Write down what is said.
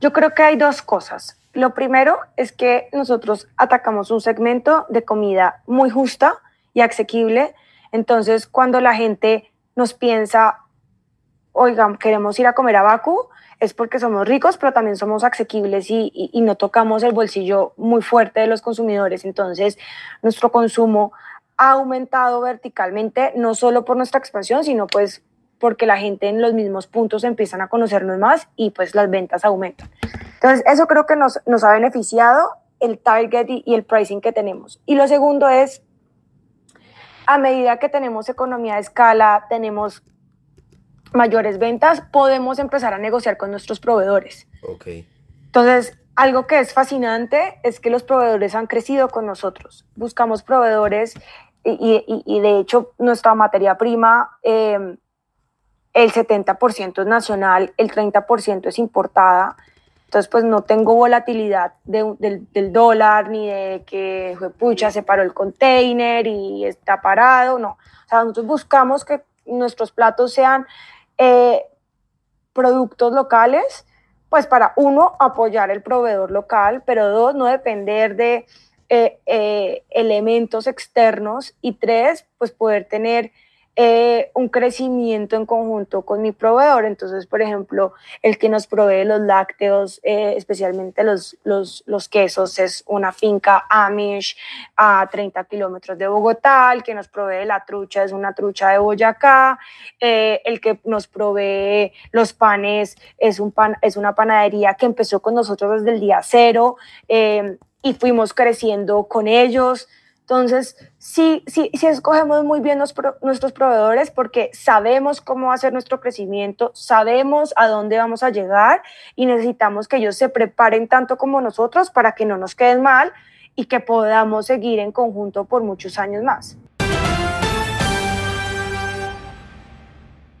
Yo creo que hay dos cosas. Lo primero es que nosotros atacamos un segmento de comida muy justa y asequible. Entonces, cuando la gente nos piensa, oigan, queremos ir a comer a Baku, es porque somos ricos, pero también somos asequibles y, y, no tocamos el bolsillo muy fuerte de los consumidores. Entonces, nuestro consumo ha aumentado verticalmente, no solo por nuestra expansión, sino pues porque la gente en los mismos puntos empiezan a conocernos más y pues las ventas aumentan. Entonces, eso creo que nos, nos ha beneficiado el target y, y el pricing que tenemos. Y lo segundo es, a medida que tenemos economía de escala, tenemos mayores ventas, podemos empezar a negociar con nuestros proveedores. Okay. Entonces, algo que es fascinante es que los proveedores han crecido con nosotros. Buscamos proveedores y, y, y de hecho nuestra materia prima, eh, el 70% es nacional, el 30% es importada. Entonces, pues no tengo volatilidad de, del, del, dólar ni de que, pucha, se paró el container y está parado. No. O sea, nosotros buscamos que nuestros platos sean eh, productos locales, pues para uno, apoyar el proveedor local, pero dos, no depender de eh, eh, elementos externos y tres, pues poder tener eh, un crecimiento en conjunto con mi proveedor. Entonces, por ejemplo, el que nos provee los lácteos, eh, especialmente los, los, quesos, es una finca Amish a 30 kilómetros de Bogotá. El que nos provee la trucha es una trucha de Boyacá. Eh, el que nos provee los panes es, un pan, es una panadería que empezó con nosotros desde el día cero y fuimos creciendo con ellos. Entonces, sí, sí, sí escogemos muy bien los pro, nuestros proveedores porque sabemos cómo hacer nuestro crecimiento, sabemos a dónde vamos a llegar y necesitamos que ellos se preparen tanto como nosotros para que no nos queden mal y que podamos seguir en conjunto por muchos años más.